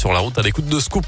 sur la route à l'écoute de Scoop.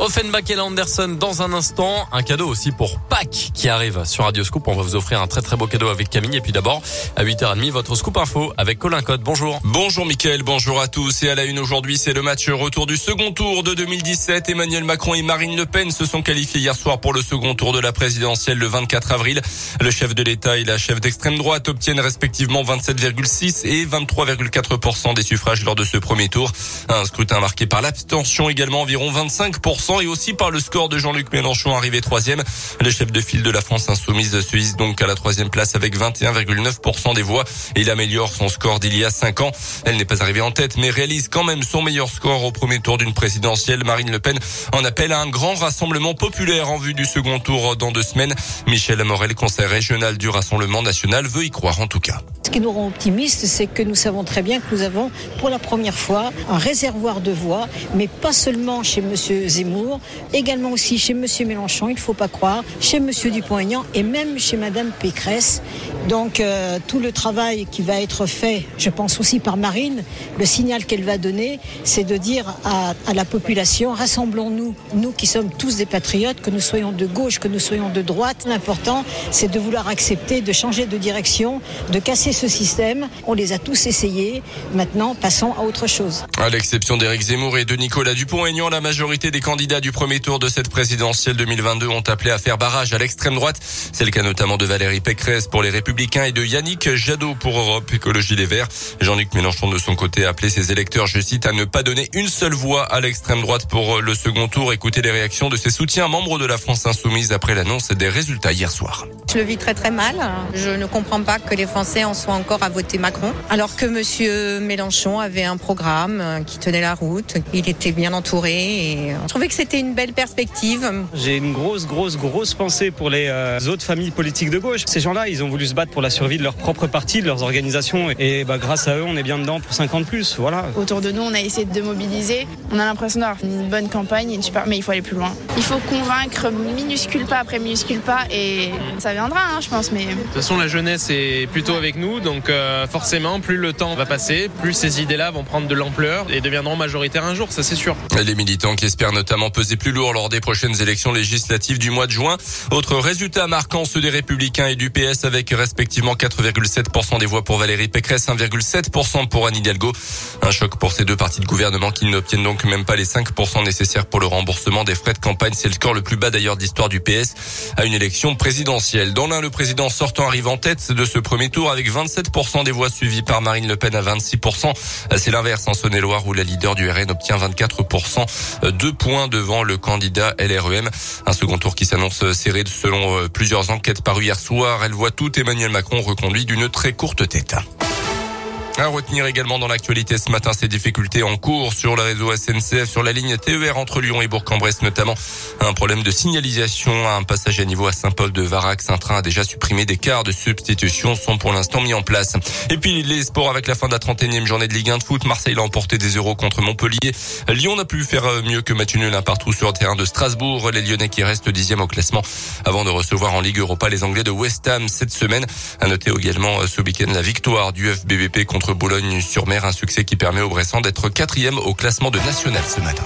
Offenbach et Anderson dans un instant. Un cadeau aussi pour Pâques qui arrive sur Radio Scoop. On va vous offrir un très très beau cadeau avec Camille. Et puis d'abord, à 8h30, votre Scoop Info avec Colin Code. Bonjour. Bonjour Mickaël, bonjour à tous. Et à la une aujourd'hui, c'est le match retour du second tour de 2017. Emmanuel Macron et Marine Le Pen se sont qualifiés hier soir pour le second tour de la présidentielle le 24 avril. Le chef de l'État et la chef d'extrême droite obtiennent respectivement 27,6 et 23,4% des suffrages lors de ce premier tour. Un scrutin marqué par l'abstention également environ 25% et aussi par le score de Jean-Luc Mélenchon arrivé troisième. Le chef de file de la France insoumise se hisse donc à la troisième place avec 21,9% des voix et il améliore son score d'il y a cinq ans. Elle n'est pas arrivée en tête mais réalise quand même son meilleur score au premier tour d'une présidentielle. Marine Le Pen en appelle à un grand rassemblement populaire en vue du second tour dans deux semaines. Michel Amorel, conseil régional du Rassemblement national, veut y croire en tout cas. Ce qui nous rend optimistes, c'est que nous savons très bien que nous avons pour la première fois un réservoir de voix, mais pas seulement chez M. Zemmour, également aussi chez M. Mélenchon, il ne faut pas croire, chez M. Dupont-Aignan et même chez Mme Pécresse. Donc euh, tout le travail qui va être fait, je pense aussi par Marine, le signal qu'elle va donner, c'est de dire à, à la population, rassemblons-nous, nous qui sommes tous des patriotes, que nous soyons de gauche, que nous soyons de droite. L'important, c'est de vouloir accepter, de changer de direction, de casser ce système. On les a tous essayés. Maintenant, passons à autre chose. À l'exception d'Éric Zemmour et de Nicolas Dupont-Aignan, la majorité des candidats du premier tour de cette présidentielle 2022 ont appelé à faire barrage à l'extrême droite. C'est le cas notamment de Valérie Pécresse pour les Républicains et de Yannick Jadot pour Europe Écologie Les Verts. Jean-Luc Mélenchon de son côté a appelé ses électeurs, je cite, à ne pas donner une seule voix à l'extrême droite pour le second tour. Écoutez les réactions de ses soutiens membres de la France Insoumise après l'annonce des résultats hier soir. Je le vis très très mal. Je ne comprends pas que les Français en soient encore à voter Macron, alors que Monsieur Mélenchon avait un programme euh, qui tenait la route. Il était bien entouré et je trouvais que c'était une belle perspective. J'ai une grosse, grosse, grosse pensée pour les euh, autres familles politiques de gauche. Ces gens-là, ils ont voulu se battre pour la survie de leur propre parti, de leurs organisations, et bah, grâce à eux, on est bien dedans pour 50 plus. Voilà. Autour de nous, on a essayé de mobiliser. On a l'impression d'avoir une bonne campagne, une super, mais il faut aller plus loin. Il faut convaincre minuscule pas après minuscule pas, et ça viendra, hein, je pense. Mais de toute façon, la jeunesse est plutôt avec nous, donc euh, forcément, plus le temps va passer, plus ces idées-là vont prendre de l'ampleur et deviendront majoritaires un jour, ça c'est sûr. Les militants qui espèrent notamment peser plus lourd lors des prochaines élections législatives du mois de juin. Autre résultat marquant, ceux des Républicains et du PS avec respectivement 4,7% des voix pour Valérie Pécresse, 1,7% pour Anne Hidalgo. Un choc pour ces deux partis de gouvernement qui n'obtiennent donc même pas les 5% nécessaires pour le remboursement des frais de campagne. C'est le score le plus bas d'ailleurs d'histoire du PS à une élection présidentielle. Dans l'un, le président sortant arrive en tête de ce premier tour avec 27% des voix suivies par Marine Le Pen à 26%. C'est l'inverse en Saône-et-Loire où la leader du RN obtient 24%, deux points devant le candidat LREM. Un second tour qui s'annonce serré selon plusieurs enquêtes parues hier soir. Elle voit tout Emmanuel Macron reconduit d'une très courte tête. À retenir également dans l'actualité ce matin ces difficultés en cours sur le réseau SNCF, sur la ligne TER entre Lyon et Bourg-en-Bresse notamment. Un problème de signalisation un passage à niveau à Saint-Paul-de-Varax. Un train a déjà supprimé des quarts de substitution sont pour l'instant mis en place. Et puis les sports avec la fin de la 31e journée de Ligue 1 de foot. Marseille l'a emporté des euros contre Montpellier. Lyon n'a pu faire mieux que match nul un partout sur le terrain de Strasbourg. Les Lyonnais qui restent dixième au classement avant de recevoir en Ligue Europa les Anglais de West Ham cette semaine. À noter également ce week-end la victoire du FBBP Boulogne-sur-Mer, un succès qui permet au Bressan d'être quatrième au classement de national ce matin.